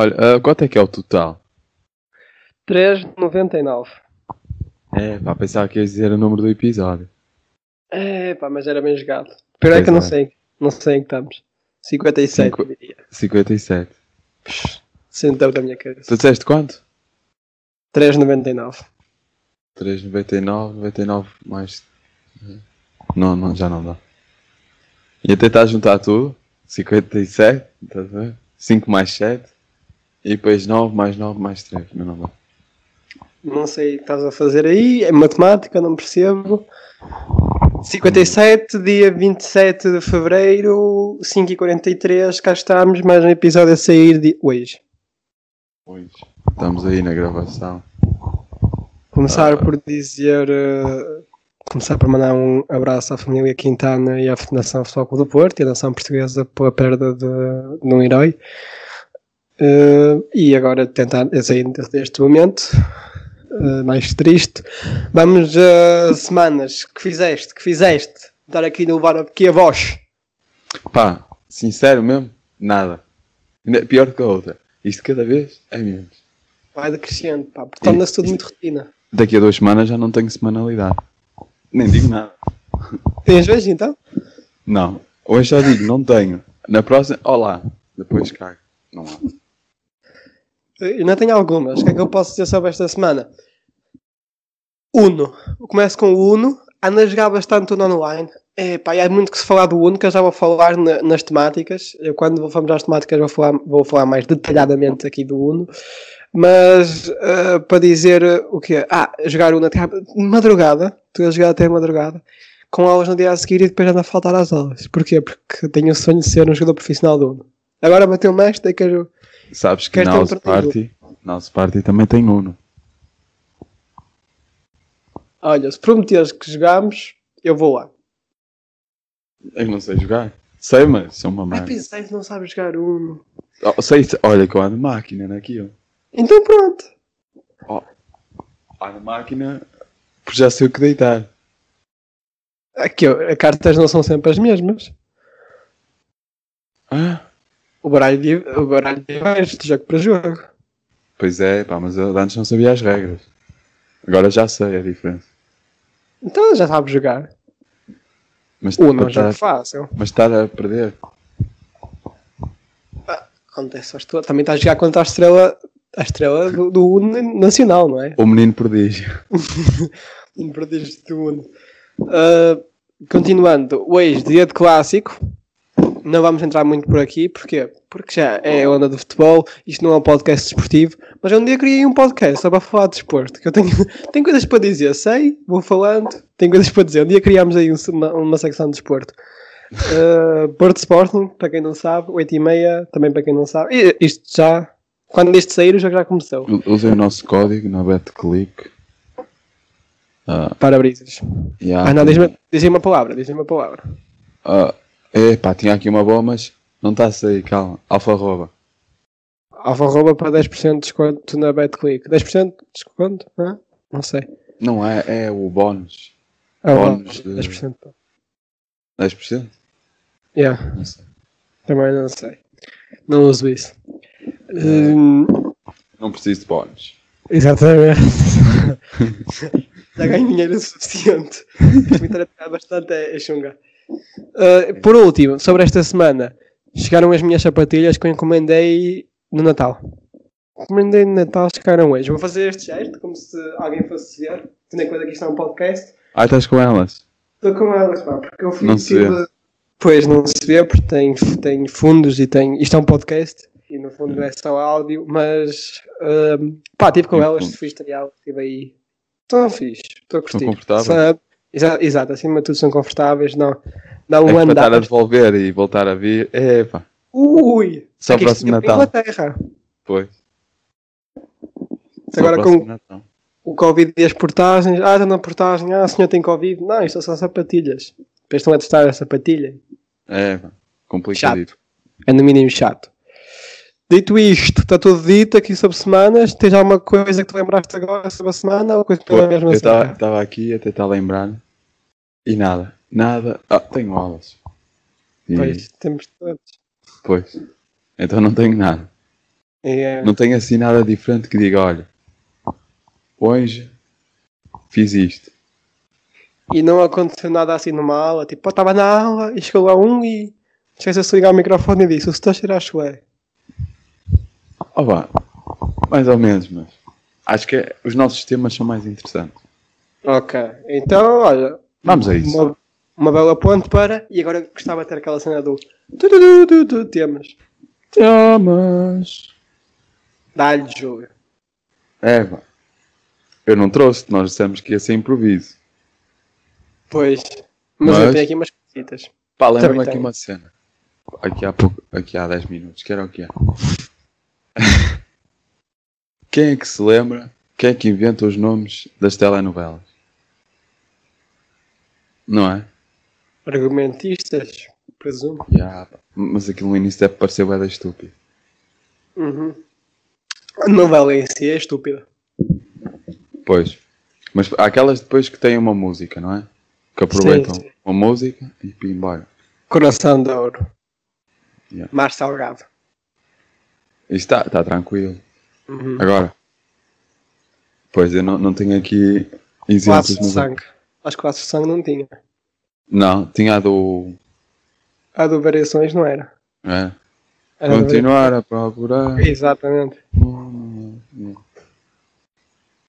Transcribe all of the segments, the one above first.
Olha, ah, quanto é que é o total? 3,99. É, pá, pensava que ias dizer o número do episódio. É, pá, mas era bem jogado. Aí Pois que eu não é. sei. Não sei em que estamos. 57, Cinco- diria. 57. Sentou da minha cabeça. Tu disseste quanto? 3,99. 3,99, 99 mais. Não, não, já não dá. Ia tentar juntar tudo. 57, estás a ver? 5 mais 7. E depois 9 mais 9 mais 3. Mas não dá. Não sei o que estás a fazer aí. É matemática, não percebo. 57, dia 27 de fevereiro, 5h43. Cá estamos. Mais um episódio a sair de hoje. Hoje. Estamos aí na gravação. Começar Ah. por dizer. eh, começar por mandar um abraço à família Quintana e à Fundação Futebol Clube do Porto e à nação portuguesa pela perda de, de um herói. Eh, e agora tentar sair deste momento eh, mais triste. Vamos a semanas que fizeste, que fizeste. Dar aqui no levar aqui a voz. Pá, sincero mesmo, nada. É pior que a outra. Isto cada vez é menos. Vai decrescendo, pá, porque torna-se tudo muito rotina. Daqui a duas semanas já não tenho semanalidade. Nem digo nada. Tens hoje então? Não. Hoje já digo, não tenho. Na próxima, olá. Depois cago. Não há. Eu não tenho algumas. O que é que eu posso dizer sobre esta semana? Uno. Eu começo com o Uno. Ando a jogar bastante Uno online. É, pá, há muito que se falar do Uno, que eu já vou falar na- nas temáticas. Eu, quando vamos às temáticas, vou falar, vou falar mais detalhadamente aqui do Uno. Mas, ah, para dizer ah, o quê? Ah, jogar Uno até madrugada. Estou a jogar até madrugada. Com aulas no dia a seguir e depois ando a faltar às aulas. Porquê? Porque tenho o sonho de ser um jogador profissional do Uno. Agora bateu mais, daí quero... Sabes que na um House? Party, na House Party também tem Uno. Olha, se prometeres que jogamos, eu vou lá. Eu não sei jogar. Sei, mas sou uma Ai, merda. pensei que não sabes jogar Uno. Oh, sei, olha que eu ando máquina naquilo. Então pronto. Ando máquina, porque já sei o que deitar. Aqui, as cartas não são sempre as mesmas. Ah, O baralho, de, o baralho diverge de jogo para jogo. pois é, pá, mas eu antes não sabia as regras. Agora já sei a diferença. Então já sabes jogar. Mas, Uno é um mas, jogo fácil. mas estar a perder. Acontece aos tu. Também estás a jogar contra a estrela, a estrela do, do Uno nacional, não é? O menino prodígio. Não perdeste do Uno. Ah, continuando, hoje, dia de clássico. Não vamos entrar muito por aqui, porquê? Porque já é onda do futebol, isto não é um podcast desportivo, mas eu um dia criei um podcast só para falar de desporto, que eu tenho, tenho coisas para dizer, sei, vou falando, tenho coisas para dizer. Um dia criámos aí um- uma, uma secção de desporto. Uh, Porto Sporting, para quem não sabe, 8 e meia, também para quem não sabe. E isto já, quando este sair, jogo já começou. Usei o nosso código na BetClick. Ah, Para-brisas. yeah. Ah, não, diz-me diz uma palavra, diz-me uma palavra. Ah, epá, tinha aqui uma boa, mas não está a sair, calma. Alfarroba. Alfa rouba para 10% de desconto na BetClick. 10% de desconto? Hã? Não sei. Não é, é o bónus. Ah, Bónus vá, de- 10%. 10%? Yeah, Não sei. também não sei. Não uso isso. Hum, Não preciso de bónus. exatamente. Já ganho dinheiro suficiente. Me tratar bastante é, é chunga. Ah, por último, sobre esta semana, chegaram as minhas sapatilhas que eu encomendei no Natal. Encomendei no Natal, chegaram hoje. Vou fazer este gesto como se alguém fosse ver. Tendo em conta que isto é um podcast. Ah, estás com elas? Estou com elas, pá, porque eu fui. Não se tive- Pois não se vê, porque tem, tem fundos e tem. Isto é um podcast e no fundo é só áudio, mas. hum, pá, tive com elas, fui estrear, estive aí. Estão fixe, estou a curtir. confortáveis? Sabe? Exa- Exato, acima de tudo são confortáveis, não. Dá um é para andar. estar a devolver e voltar a vir. Epá, Ui! Só Aqui próximo é Natal. Inglaterra. pois. Só Agora com Natal. o Covid e as portagens. Ah, está na portagem. Ah, o senhor tem Covid. Não, isto são só sapatilhas. Depois estão a testar a sapatilha. É, pá, complicadito. É no mínimo chato. Dito isto, está tudo dito aqui sobre semanas. Tens alguma coisa que te lembraste agora sobre a semana? Ou coisa que Pô, tu mesmo eu assim? estava aqui a tentar lembrar e nada. Nada. Ah, tenho aulas. E- Pois, temos todos. Pois. Então não tenho nada. É, Não tenho assim nada diferente que diga, olha, hoje fiz isto. E não aconteceu nada assim numa aula. Tipo, eu estava na aula e chegou lá um e esqueceu-se de ligar o microfone e disse: O setor cheira a chulé. Oh, mais ou menos, mas acho que é- os nossos temas são mais interessantes. Ok. Então, olha. Vamos a isso. Uma, uma bela ponte para. E agora gostava de ter aquela cena do. Temas. Temas. Dá-lhe jogo. É, vá. Eu não trouxe, nós dissemos que ia ser improviso. Pois. Mas, Mas- eu tenho aqui umas cositas. Pá, lembra-me aqui uma cena. Aqui há pouco, aqui há 10 minutos, que era o que é. Quem é que se lembra? Quem é que inventa os nomes das telenovelas? Não é? Argumentistas, presumo. Pá. mas aquilo no início deve parecer bem estúpido. Uhum. A novela em si é estúpida. Pois. Mas há aquelas depois que têm uma música, não é? Que aproveitam Sim, sim. uma música e embora. Coração de ouro. Yeah. Mar salgado. Isto está tá tranquilo. Uhum. Agora. Pois, eu não, não tenho aqui exemplos Laços de sangue. Acho que laços de sangue não tinha. Não, tinha a do. A do variações não era. É. Era Continuar a procurar. Exatamente.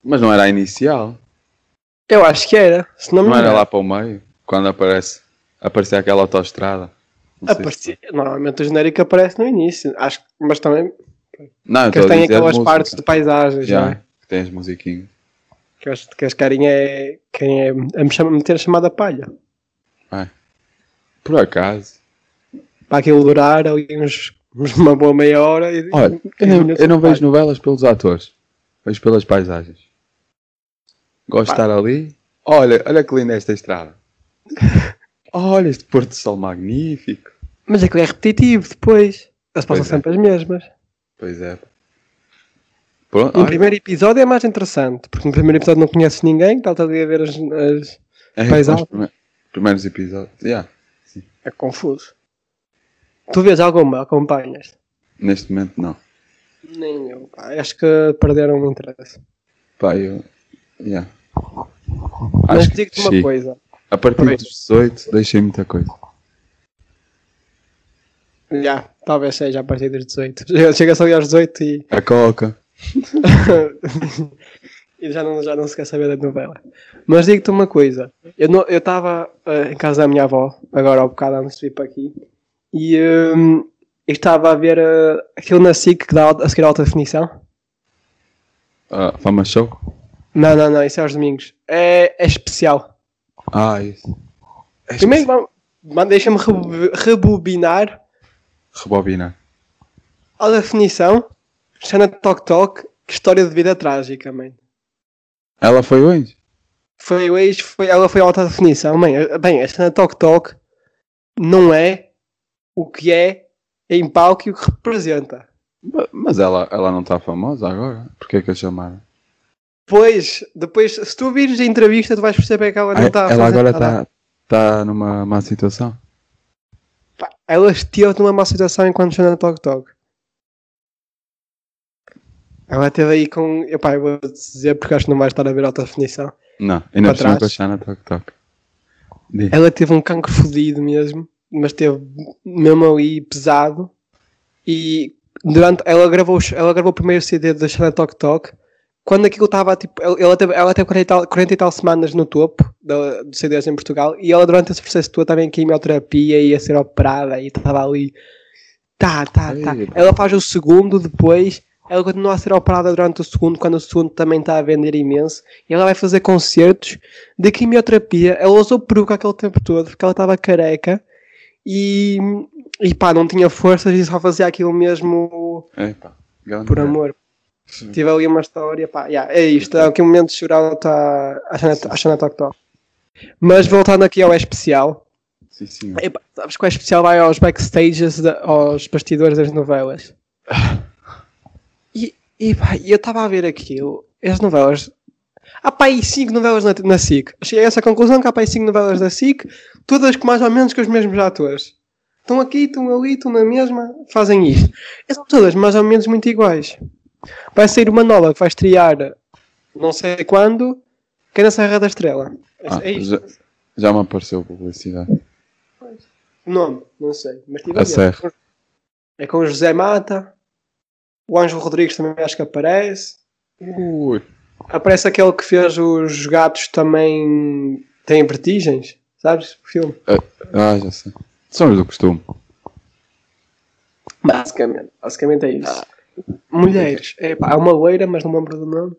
Mas não era a inicial. Eu acho que era. Se não me Não era engano. lá para o meio. Quando aparece. Aparecia aquela autoestrada. Sei se- Aparecia. Normalmente o genérico aparece no início. Acho que- mas também. Não, Que a tem aquelas partes de paisagens. Já, não é? Que tem as musiquinhas. Que, as, que as carinha é. Quem é. A me chama- meter a chamada palha. Por acaso. Para aquilo durar ali uns, uma boa meia hora. E, Olha, eu 15 não, eu não de vejo novelas pelos atores. Vejo pelas paisagens. Gosto de estar ali. Olha, olha que linda esta estrada. Olha este pôr do sol magnífico. Mas aquilo é repetitivo depois. Eles passam é. sempre as mesmas. Pois é. Pronto, No olha, primeiro episódio é mais interessante, porque no primeiro episódio não conheces ninguém, está ali a ver as, as- é, paisagem. os prime- primeiros episódios. Yeah, É confuso. Tu vês alguma? Acompanhas? neste momento não. Nem eu. pá. Acho que perderam o interesse. Pá, eu. Yeah. Mas digo-te uma coisa. A partir Aproveita. dos 18 deixei muita coisa. Já, talvez seja a partir dos 18. Chega- Chega-se ali aos 18 e, A coca. e já, não, já não se quer saber da novela. Mas digo-te uma coisa. Eu estava eh, em casa da minha avó, agora ao bocado antes de vir para aqui, e eu estava a ver eh, aquilo na SIC que dá a seguir a alta definição. Ah, Fama Show. Não, não, não, isso é aos domingos. É, é especial. Ah, isso. É Primeiro, deixa-me rebo- rebobinar Rebobina. a definição. Xana Tok Tok, que história de vida trágica, mãe. Ela foi onde? Foi hoje, foi, ela foi a alta definição, mãe. Bem, a Xana Tok Tok não é o que é em palco e o que representa. Ma- Mas ela, ela não está famosa agora. Porquê é que a chamaram? Pois, depois, se tu vires a entrevista, tu vais perceber que ela não está ela agora está tá numa má situação. Pá, Ela esteve numa má situação enquanto Xana Tok Tok. Ela esteve aí com. Epá, eu vou dizer porque acho que não vais estar a ver alta definição. Não, ainda cima com a. Xana Toc Toc. Diz. Ela teve um cancro fodido mesmo, mas teve mesmo ali pesado. E durante. Ela gravou, ela gravou o primeiro CD da Xana Tok Tok. Quando aquilo estava tipo. Ela teve, ela teve 40, e tal, 40 e tal semanas no topo do CDs em Portugal. E ela durante esse processo todo estava em quimioterapia e ia ser operada e estava ali. Tá, tá, tá. Ela faz o segundo depois. Ela continua a ser operada durante o segundo, quando o segundo também está a vender imenso. E ela vai fazer concertos de quimioterapia. Ela usou peruca aquele tempo todo, porque ela estava careca. E, e pá, não tinha forças e só fazia aquilo mesmo por amor. Sim. Tive ali uma história, pá, yeah, é isto. É aqui um momento de chorar está a Xana- Tok Tok. Mas voltando aqui ao especial, Sim, sim. epá, sabes que o especial vai aos backstages, da- aos bastidores das novelas. E, e pá, eu estava a ver aquilo, as novelas. Há pá aí 5 novelas na, na SIC. Cheguei a essa conclusão que há pá aí 5 novelas da SIC, todas com mais ou menos com os mesmos atores. Estão aqui, estão ali, estão na mesma, fazem isto. E são todas mais ou menos muito iguais. Vai sair uma nova que vai estrear não sei quando, que é na Serra da Estrela. É, Ah, é isto. já, já me apareceu publicidade. Nome, não sei. Mas tive A ver. Serra. É com o José Mata. O Ângelo Rodrigues também acho que aparece. Ui. Aparece aquele que fez os gatos também têm vertigens. Sabes? O filme. Ah, já sei. São os do costume. Basicamente. Basicamente é isso. Mulheres. É, pá, há uma loira, mas não me lembro do nome.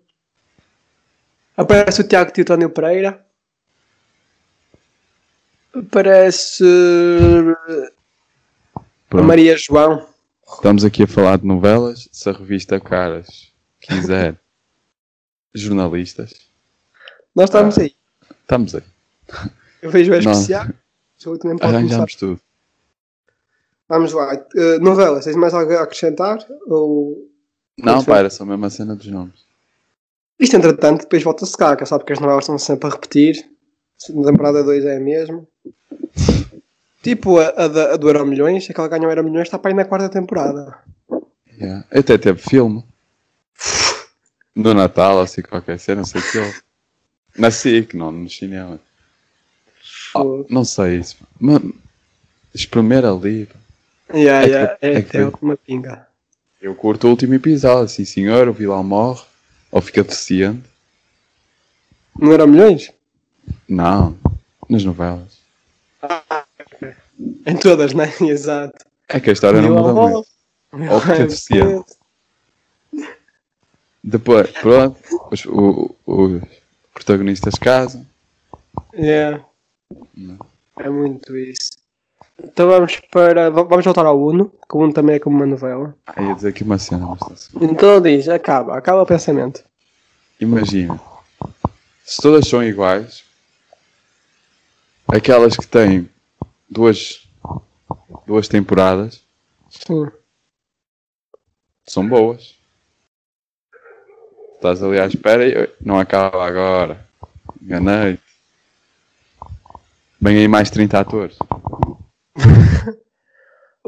Aparece o Tiago Teutónio Pereira. Aparece a Pronto. Maria João. Estamos aqui a falar de novelas. Se a revista Caras quiser jornalistas, Nós estamos aí. estamos aí. Eu vejo a Não. especial. Arranjamos tudo. Vamos lá. Uh, novelas, tens mais algo a acrescentar? Ou... Não, pá, era só a mesma cena dos nomes. Isto, entretanto, depois volta-se cá, que sabe que as novelas estão sempre a repetir. Na temporada 2 é a mesma. Tipo a, a, da- a do Euro Milhões, aquela que ganhou Euro Milhões, está para aí na quarta temporada. Yeah. Até teve filme. No Natal, assim, qualquer cena, não sei o que eu. Na SIC, não, no cinema. Fogo. não sei isso. Mas, espremer ali. pá. Yeah, É que- yeah, é, é que até foi- uma pinga. Eu curto o último episódio, assim, senhor, o vilão morre. Ou fica deficiente. No Euro Milhões? Não, nas novelas. Em todas, né? Exato. É que a história não muda muito. Ou fica deficiente. Depois, pronto, os, o- os protagonistas casam. Yeah. Não. É muito isso. Então vamos para. va- Vamos voltar ao Uno, que o Uno também é como uma novela. Ah, ia dizer aqui uma cena, mas Então diz, acaba, acaba o pensamento. Imagina, se todas são iguais, aquelas que têm duas, duas temporadas Sim. são boas. Estás ali à espera e não acaba agora. Enganei-te. Vem aí mais 30 atores.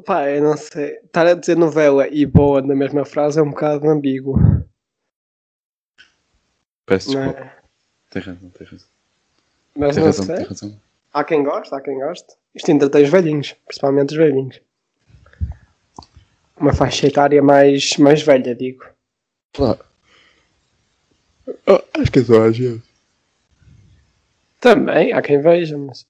Pá, eu não sei. Estar a dizer novela e boa na mesma frase é um bocado ambíguo. Peço Não desculpa. é? Tem razão, tem razão. Mas Tem não razão, sei. tem razão. Há quem goste, há quem goste. Isto entretém os velhinhos, principalmente os velhinhos. Uma faixa etária mais, mais velha, digo. Claro. Ah, acho que é só a gente. Também, há quem veja, mas.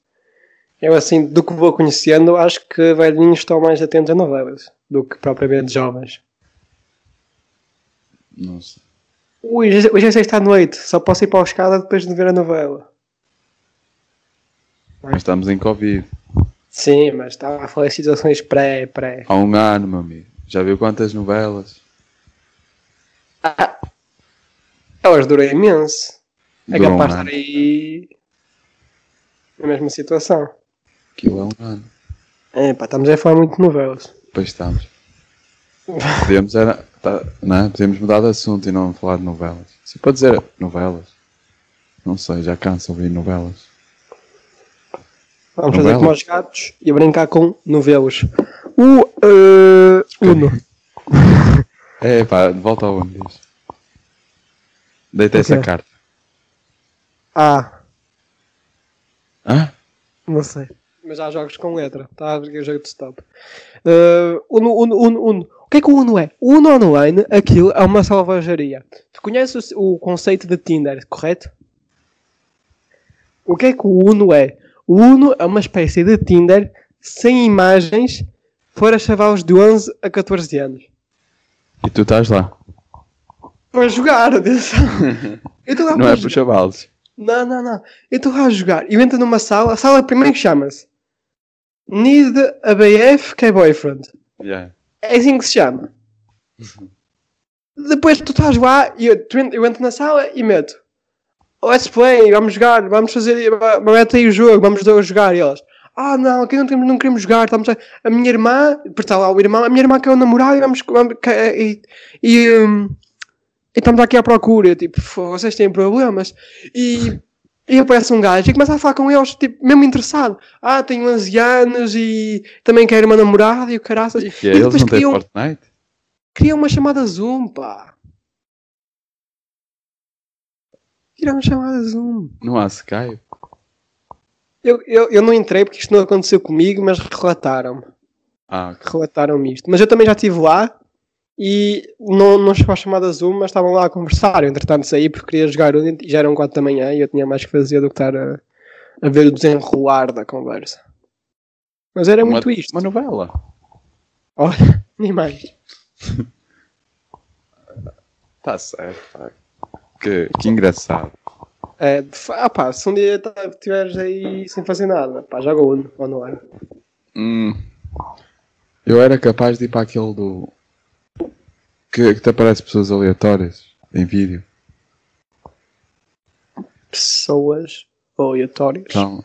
Eu, assim, do que vou conhecendo, acho que velhinhos estão mais atentos a novelas do que propriamente jovens. Não sei. Ui, hoje é sexta à noite, só posso ir para a escada depois de ver a novela. Mas estamos em Covid. Sim, mas estava a falar de situações pré, pré. Há um ano, meu amigo. Já viu quantas novelas? Elas duram imenso. É um capaz de estar aí na mesma situação. Aquilo é um ano. É, pá, estamos a falar muito de novelas. Pois estamos. Podíamos, era, tá, não é? Podíamos mudar de assunto e não falar de novelas. Se pode dizer novelas. Não sei, já canso de ouvir novelas. Vamos Novela? fazer como aos gatos e brincar com novelos. O uh, Uno. É pá, volta ao onde diz. Deita essa carta. Ah, Hã? não sei. Mas há jogos com letra. Está a ver o jogo de stop. Uh, Uno, Uno, Uno, Uno. O que é que o Uno é? O Uno Online, aquilo é uma salvajaria. Tu conheces o, o conceito de Tinder, correto? O que é que o Uno é? O Uno é uma espécie de Tinder sem imagens para chavalos de 11 a 14 anos. E tu estás lá. Para jogar, atenção. Eu lá Não para é para chavalos. Não, não, não. Eu estou lá a jogar. Eu entro numa sala. A sala primeiro chama-se Need a BF que é boyfriend. Yeah. É assim que se chama. Depois tu estás lá e eu, eu entro na sala e meto Let's play, vamos jogar, vamos fazer, mete aí o jogo, vamos dois jogar. E elas, ah não, aqui não, temos, não queremos jogar, estamos a, a minha irmã, está lá o irmão, a minha irmã que é o namorado e vamos, vamos que- e, e, hum, e estamos aqui à procura. Tipo, "Fô, vocês têm problemas. E E aparece um gajo e começa a falar com eles, tipo, mesmo interessado. Ah, tenho 11 anos e também quero uma namorada e o caraças. E que é, eles não criam, Fortnite? criam uma chamada Zoom, pá. Criam uma chamada Zoom. Não há Skype? Eu, eu, eu não entrei porque isto não aconteceu comigo, mas relataram-me. Ah, ok. Relataram-me isto. Mas eu também já estive lá e não, não chegou a chamada Zoom, mas estavam lá a conversar. Eu, entretanto, saí porque queria jogar um e já eram 4 da manhã e eu tinha mais que fazer do que estar a, a ver o desenrolar da conversa. Mas era muito uma, isto. Uma novela. Olha, nem mais. Tá certo, pá. Que, que engraçado. É, ah, pá, se um dia tá- estiveres aí sem fazer nada, pá, joga Uno online. Hum. Eu era capaz de ir para aquele do. Que, que te aparece pessoas aleatórias em vídeo. Pessoas aleatórias. Então.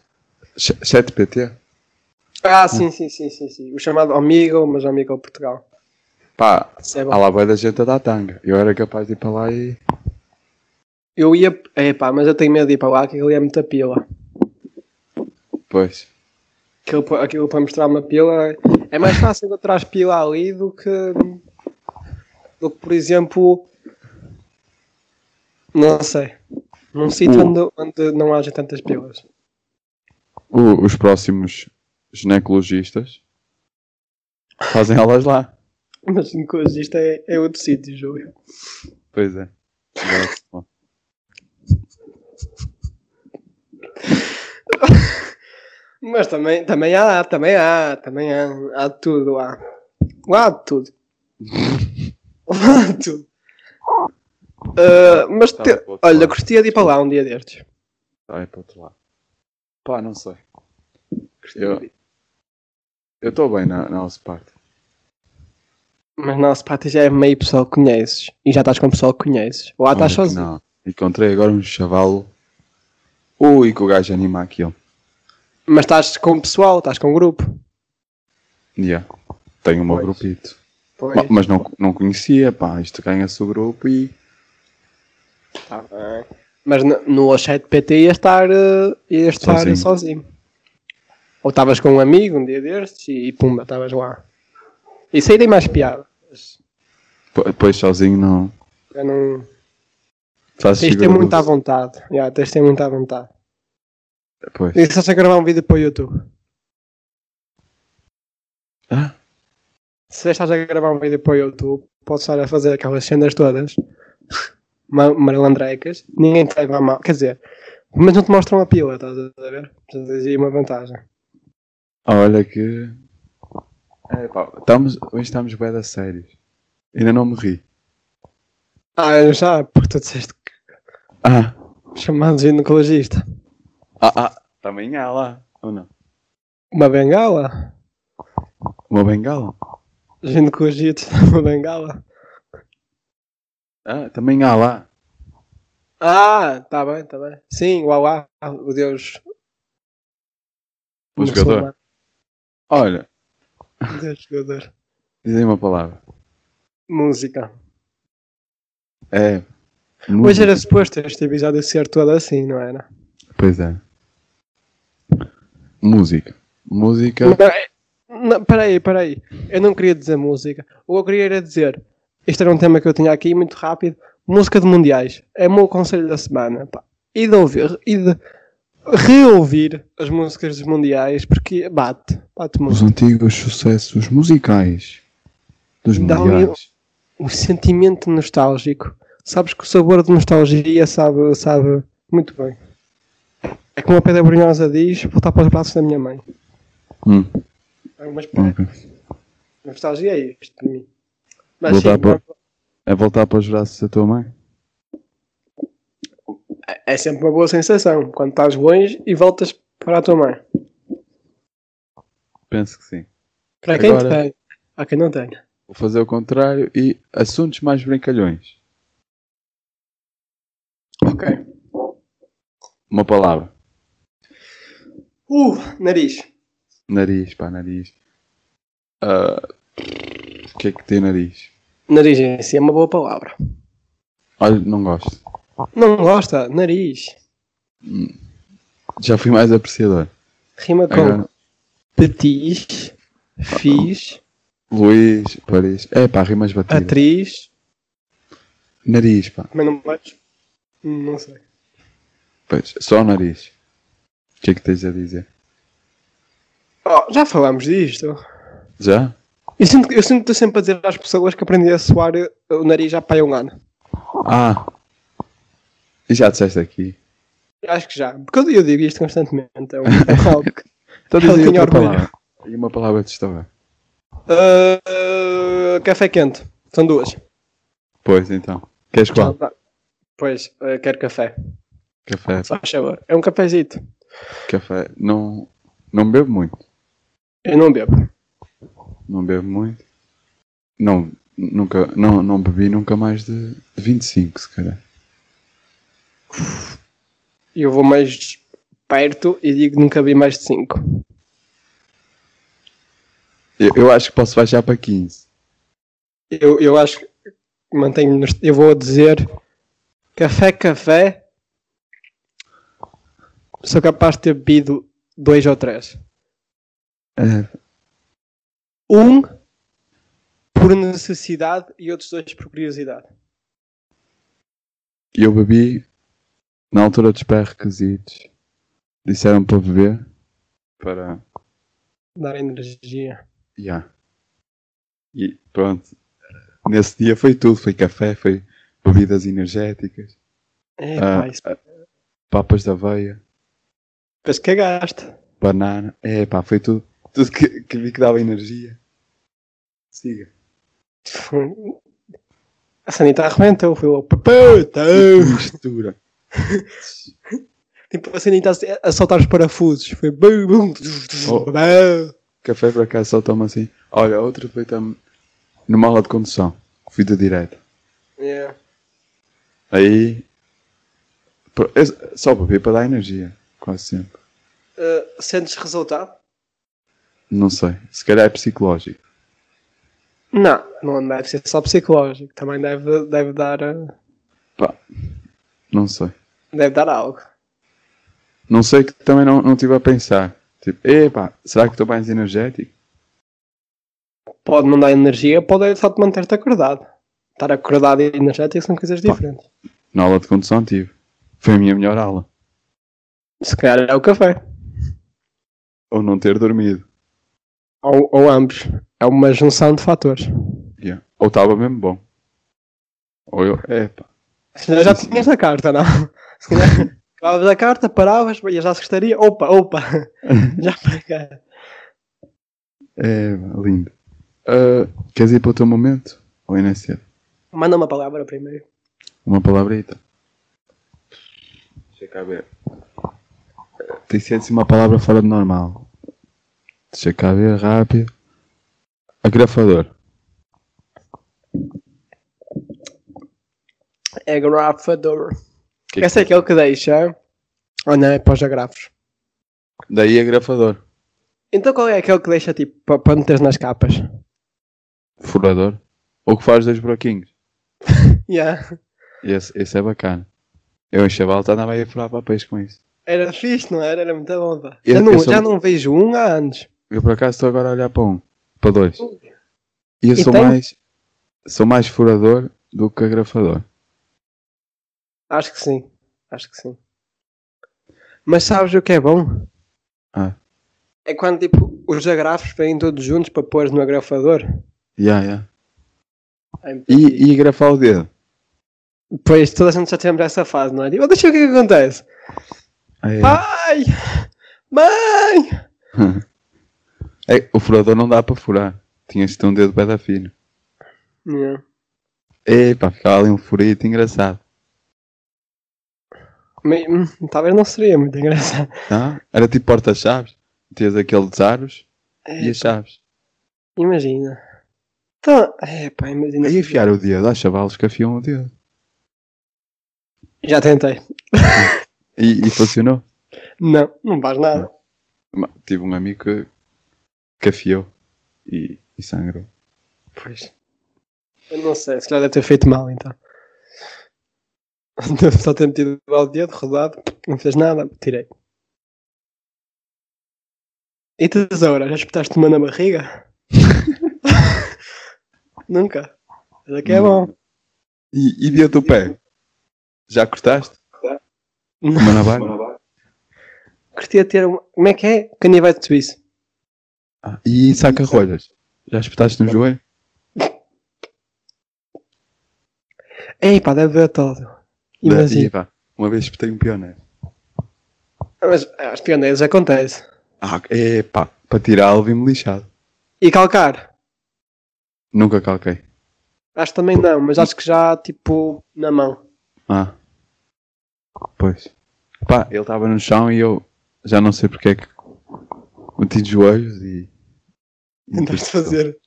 Ch- Chat PT? Ah, sim, sim, sim, sim, sim. O chamado Amigo, mas Amigo Portugal. Pá, é há lá bué da gente a dar tanga. Eu era capaz de ir para lá e. Eu ia, é pá, mas eu tenho medo de ir para lá, que aquilo é muita pila. Pois. Aquilo, aquilo para mostrar uma pila é mais fácil encontrar pila ali do que do que por exemplo não sei. Num sítio onde, onde não haja tantas pilas O- os próximos ginecologistas fazem aulas lá. mas isto é, é outro sítio Júlio. Pois é. Mas também, também há também há também há há de tudo lá lá. Há de tudo Ah, mas Tá, te- para olha gostaria de ir para lá um dia destes Vai para o outro lado. Pá, não sei. Eu eu estou bem na, na nossa parte. Mas pá, tu já é meio pessoal que conheces. E já estás com pessoal que conheces. Ou lá estás sozinho. Não. Encontrei agora um chavalo. Ui, que o gajo anima aquilo. Mas estás com pessoal, estás com grupo. Yeah. Tenho o meu Pois. grupito. Pois. Ma- Mas não, não conhecia, pá. Isto ganha-se o grupo e. Tá bem. Mas no, no chat PT ia estar, eh, ia estar Sozinho. sozinho. Ou estavas com um amigo um dia destes e, e pumba, estavas lá. Isso aí tem mais piada. Depois sozinho não. Eu não... Tens de ter muita de- vontade. Yeah, tens de ter muita vontade. Pois. E se estás a gravar um vídeo para o YouTube? Se estás a gravar um vídeo para o YouTube, podes estar a fazer aquelas cenas todas ma- malandrecas, ninguém te leva a mal. Quer dizer, mas não te mostram a pila, estás a ver? Tens aí uma vantagem. olha que. É, pá, estamos, hoje estamos bem da sérios. Ainda não me ri. Ah, eu já, porque tu disseste que Ah, chamado ginecologista. ah, ah. Também há lá. Ou não? Uma bengala? Uma bengala? Ginecologista, uma bengala? Ah, também há lá. Ah, tá bem, tá bem. Sim, o Alá, o Deus. O jogador. Olha, O Deus jogador. dizem uma palavra. Música. É. Hoje música. era suposto este episódio ser todo assim, não era? Pois é. Música. Música. Não, é- não, peraí, peraí. Eu não queria dizer música. O que eu queria era dizer. Este era um tema que eu tinha aqui, muito rápido. Música de mundiais. É o meu conselho da semana. Pá. E de ouvir, e de reouvir as músicas dos mundiais, porque bate. Bate Os muito. antigos sucessos musicais dos mundiais. O sentimento nostálgico. Sabes que o sabor de nostalgia sabe, sabe muito bem. É como a Pedra Brunhosa diz, voltar para os braços da minha mãe. Hum, Mas pá, ok. nostalgia é isto para mim. Mas Voltar sim, para- É voltar para os braços da tua mãe? é sempre uma boa sensação quando estás longe e voltas para a tua mãe. Penso que sim. Para quem Agora- tem, há quem não tenha. Vou fazer o contrário e assuntos mais brincalhões. Ok. Uma palavra. Uh, nariz. Nariz, pá, nariz. Ah, O que é que tem nariz? Nariz em si é uma boa palavra. Olha, não gosto. Não gosta? Nariz. Já fui mais apreciador. Rima com Agora, petis, fiz, Luís, Paris. É pá, rimas batidas. atriz. Nariz, pá. Mas não vais? Não sei. Pois, só o nariz. O que é que tens a dizer? Oh, já falámos disto. Já? Eu sinto, eu sinto que estou sempre a dizer às pessoas que aprendi a suar o nariz já para aí um ano. Ah! E já disseste aqui. Acho que já. Porque eu, eu digo isto constantemente. É, um, algo que... Então orgulho. palavra. E uma palavra de história. Ah, café quente. São duas. Pois, então. Queres qual? Pois, ah, quero café. Café. Só favor. É um cafezito. Café. Não, não bebo muito. Eu não bebo. Não bebo muito. Não, nunca, não, não bebi nunca mais de, de 25, se calhar. Eu vou mais perto e digo que nunca vi mais de 5. Eu, eu acho que posso baixar para 15. Eu, eu acho que mantenho. Eu vou dizer café, café. Sou capaz de ter bebido dois ou três. É, Um por necessidade e outros dois por curiosidade. eu bebi na altura dos pré-requisitos. Disseram para beber. Para. Dar energia. Ya. E pronto. Nesse dia foi tudo. Foi café, foi bebidas energéticas, É, Ah, pá, isso papas de aveia, depois cagaste. banana. É pá, foi tudo. Tudo que, que vi que dava energia. Siga. A sanita arrebentou. Foi o puta. Mistura. Tipo, a sanita a soltar os parafusos. Foi bum, bum, Oh. Café para cá só toma assim. Olha, outra foi também numa aula de condução. Vida direta. Yeah. Aí. Só beber para dar energia. Quase sempre. Uh, sentes resultado? Não sei. Se calhar é psicológico. Não, não deve ser só psicológico. Também deve, deve dar. uh, Pá. Não sei. Deve dar algo. Não sei que também não, não estive a pensar. Tipo, epá, será que estou mais energético? Pode não dar energia, pode só te manter-te acordado. Estar acordado e energético são coisas diferentes. Na aula de condução tive. Foi a minha melhor aula. Se calhar é o café. Ou não ter dormido. Ou, ou ambos. É uma junção de fatores. Yeah. Ou estava mesmo bom. Ou eu, epá. Se calhar já tinhas a carta, não? Se calhar acabavas a carta, paravas, ias à secretaria. Opa, opa. já para cá. É, lindo. Ah, queres ir para o teu momento? Ou ainda é cedo? Manda uma palavra primeiro. Uma palavrita. Deixa cá ver. Tem assim uma palavra fora do normal. Deixa cá ver, rápido. Agrafador. É grafador. Que Esse é aquele que deixa. Oh não, é para os agrafos. Daí agrafador. Então qual é aquele que deixa tipo para, meteres nas capas? Furador. Ou que faz dois buraquinhos. Yeah. Esse, esse é bacana. Eu em Chavalta andava aí a furar papéis com isso. Era fixe, não era? Era muito bom. Já, não, já não vejo um há anos. Eu por acaso estou agora a olhar para um. Para dois. E eu E sou tem- mais. Sou mais furador do que agrafador. Acho que sim. Acho que sim. Mas sabes o que é bom? Ah. É quando tipo os agrafos vêm todos juntos para pôr no agrafador. Ya, ya. Ai, E, e agrafar o dedo. Pois toda a gente já temos essa fase, não é? Tipo, deixa eu ver o que é que acontece. Ah, é. Pai! Mãe! É, o furador não dá para furar. Tinhas de um dedo bem fino. Yeah. Epá, ficava ali um furito engraçado. Hum, Talvez não seria muito engraçado. Ah, era tipo porta-chaves. Tinhas aqueles aros É, e as chaves. Imagina. Então, é pá, imagina. Aí enfiar o dedo. Há chavalos que afiam o dedo. Já tentei. E, e funcionou. Não, não faz nada. Tive um amigo que, que afiou e, e sangrou. Pois. Eu não sei, se calhar deve ter feito mal então. Deve só ter metido o dedo rodado, não fez nada, tirei. E tesoura, já espetaste uma na barriga? Nunca. Mas aqui é bom. E, e deu-te o pé? Já cortaste? Uma na barra? Curtia ter uma. Como é que é? Canivete suíço. Ah, e saca-rolhas? Já espetaste no joelho? Ei pá, deve ver todo. E, Imagina. pá, uma vez espetei um pioneiro. Mas as pioneiras acontece. Ah, é pá, para tirá-lo vim-me lixado. E calcar? Nunca calquei. Acho que também não, mas acho que já tipo na mão. Ah. Pois. Pá, ele estava no chão e eu já não sei porque é que meti de joelhos e. e Tentaste fazer.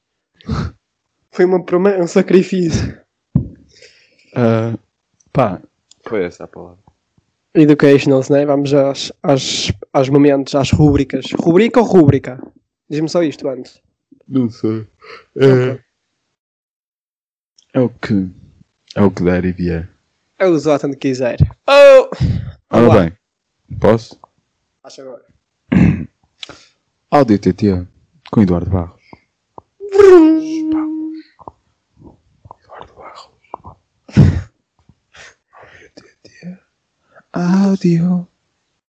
Foi uma promessa, um sacrifício. Ah, pá, foi essa a palavra. Educationals, né? Vamos aos, aos, aos momentos, às rúbricas. Rubrica ou rúbrica? Diz-me só isto antes. Não sei. É, é o que. É o que der e vier. Eu uso lá tanto quiser. Oh! Ora bem, posso? Acho agora. Áudio TT com Eduardo Barros. Eduardo Barros. Áudio TT. Áudio.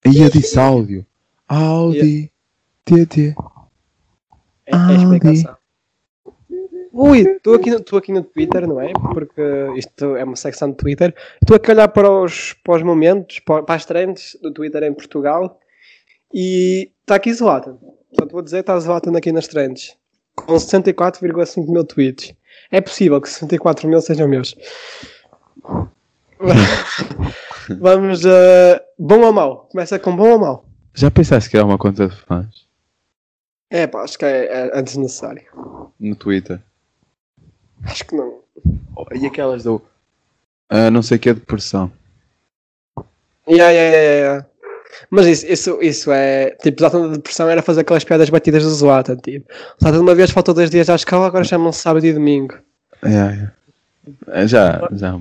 Aí eu disse áudio. Áudio. TT. É, é explicação. Ui, estou aqui, no- aqui no Twitter, não é? Porque isto é uma secção de Twitter. Estou aqui a olhar para os, para os momentos, para, para as trends do Twitter em Portugal e está aqui Zlatan. Te vou dizer, está Zlatan aqui nas trends. Com 64,5 mil tweets. É possível que 64 mil sejam meus. Vamos a bom ou mau? Começa com bom ou mau? Já pensaste que era uma conta de fãs? É pá, acho que é, é, é desnecessário. No Twitter. Acho que não. Oh, E aquelas do. ah, não sei o que é depressão. Yeah, yeah, yeah, yeah. Mas isso, isso, isso é. Tipo, Zlatan da depressão era fazer aquelas piadas batidas do Zlatan. Tipo, Zlatan uma vez faltou dois dias à escola, agora chamam-se sábado e domingo. É, é. É, já, já.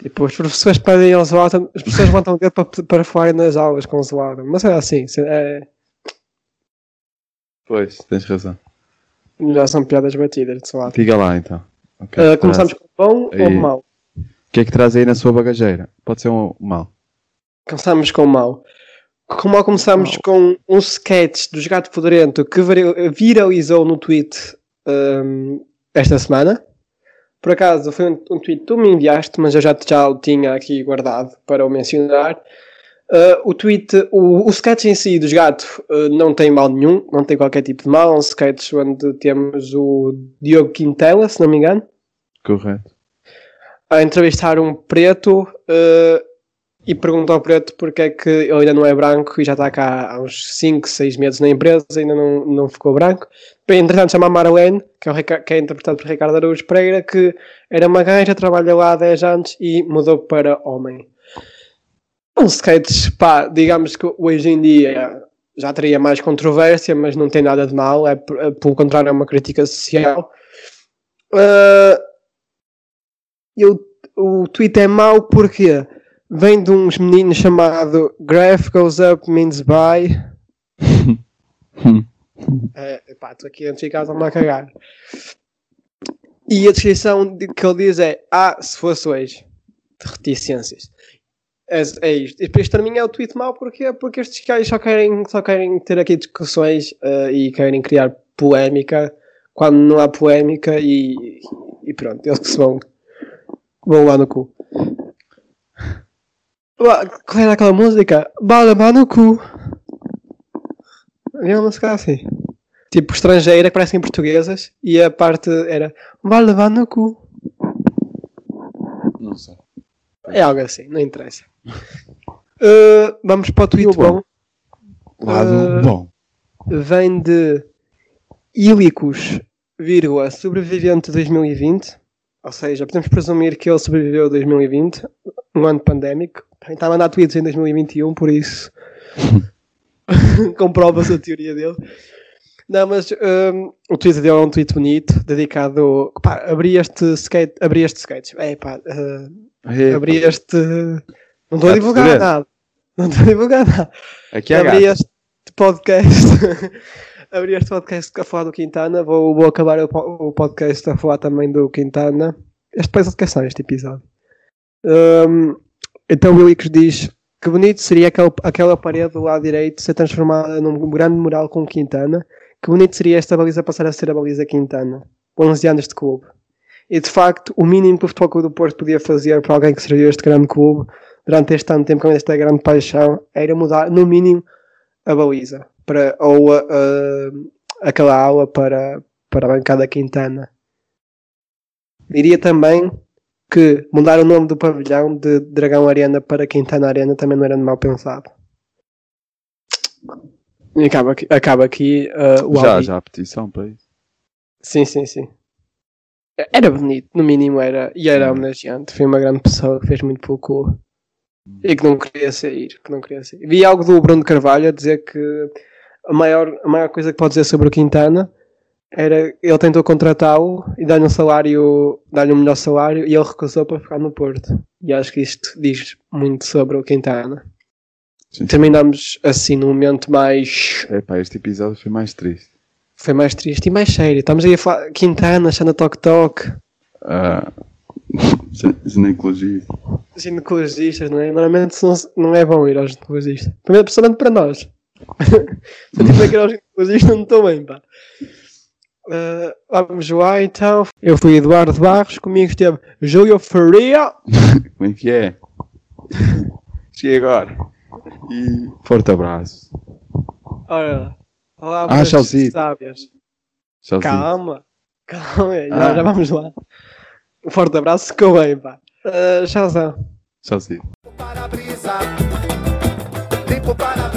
Tipo, os professores pedem ao Zlatan, as pessoas levantam o dedo para, para falarem nas aulas com o Zlatan. Mas é assim, é, Pois, tens razão. já são piadas batidas de Zlatan. Diga lá então. O que, é Uh, começamos traz- com bom ou Aí. mau? o que é que traz aí na sua bagageira? Pode ser um mal. Começamos com mau. Com mau começamos Mau. com um sketch do Gato Fedorento que viralizou no tweet um, esta semana. Por acaso foi um, um tweet que tu me enviaste, mas eu já, já o tinha aqui guardado para o mencionar. Uh, o tweet, o, o sketch em si dos gatos uh, não tem mal nenhum, não tem qualquer tipo de mal. É um sketch onde temos o Diogo Quintela, se não me engano, Correto. a entrevistar um preto uh, e perguntou ao preto porque é que ele ainda não é branco e já está cá há uns 5, 6 meses na empresa, ainda não, não ficou branco. Entretanto, chama a Marlene, que é, o que é interpretado por Ricardo Araújo Pereira, que era uma gaja, trabalha lá há 10 anos e mudou para homem. Um sketch, pá, digamos que hoje em dia já teria mais controvérsia, mas não tem nada de mal, é, é, pelo contrário, é uma crítica social. Uh, eu, o tweet é mau porque vem de uns meninos chamado Graph Goes Up Means Buy. é, pá, estou aqui antes de casa a cagar. E a descrição de- que ele diz é: Ah, se fosse hoje, de reticências. É, é isto. E depois para mim é o tweet mau porque, porque estes gajos só querem, só querem ter aqui discussões eh, e querem criar polémica quando não há polémica e, e pronto, eles que se vão, vão lá no cu. Qual era aquela música? Bala no cu. Havia uma música assim. Tipo estrangeira que parecem portuguesas e a parte era levar no cu. Não sei. É algo assim, não interessa. Uh, vamos para o tweet bom? bom. Lado Uh, bom. Vem de Ilicus, vírgula, sobrevivente 2020. Ou seja, podemos presumir que ele sobreviveu 2020, um ano pandémico. Está a mandar tweets em 2021, por isso comprova-se a teoria dele. Não, mas um, o tweet dele é um tweet bonito, dedicado. Pá, abri este skate. Abri este skate. É, pá, uh, É, abri este. Não estou a divulgar nada. Não estou a divulgar nada. Aqui é abri gato. este podcast. abri este podcast a falar do Quintana. Vou, vou acabar o, podcast a falar também do Quintana. Este podcast não, este episódio. Um, então o Willicks diz que bonito seria aquele, aquela parede do lado direito ser transformada num grande mural com Quintana. Que bonito seria esta baliza passar a ser a baliza Quintana. 11 anos de clube. E de facto, o mínimo que o Futebol Clube do Porto podia fazer para alguém que serviu este grande clube durante este tanto tempo com esta grande paixão era mudar, no mínimo, a baliza. Para, ou a, a, aquela aula para, para a bancada Quintana. Diria também que mudar o nome do pavilhão de Dragão Arena para Quintana Arena também não era mal pensado. E acaba aqui, acaba aqui uh, o Já, já há petição para isso. Sim, sim, sim. Era bonito, no mínimo era. E era homenageante. Foi uma grande pessoa que fez muito pelo clube. E que não queria sair. Que não queria sair. Vi algo do Bruno Carvalho a dizer que a maior, a maior coisa que pode dizer sobre o Quintana era ele tentou contratá-lo e dar-lhe um salário, dar-lhe um melhor salário e ele recusou para ficar no Porto. E acho que isto diz muito sobre o Quintana. Sim. Damos assim num momento mais. Epá, este episódio foi mais triste. Foi mais triste e mais sério. Estamos aí a falar Quintana, Xana Tok Tok. Ah, ginecologia. ginecologistas, não é? Normalmente não, não é bom ir aos ginecologistas. Primeiro, principalmente para nós. Se eu tiver que ir aos ginecologistas, não estou bem, pá. Uh, vamos lá então. Eu fui Eduardo Barros, comigo esteve Júlio Faria. Como é que é? Cheguei agora. E forte abraço. Ora, olá, Ah, sábias. Tchauzinho. Calma, calma, já, Ah. já vamos lá. Um forte abraço, ficou bem, pá. Uh, tchauzão. Tchauzinho. para-brisa, limpo para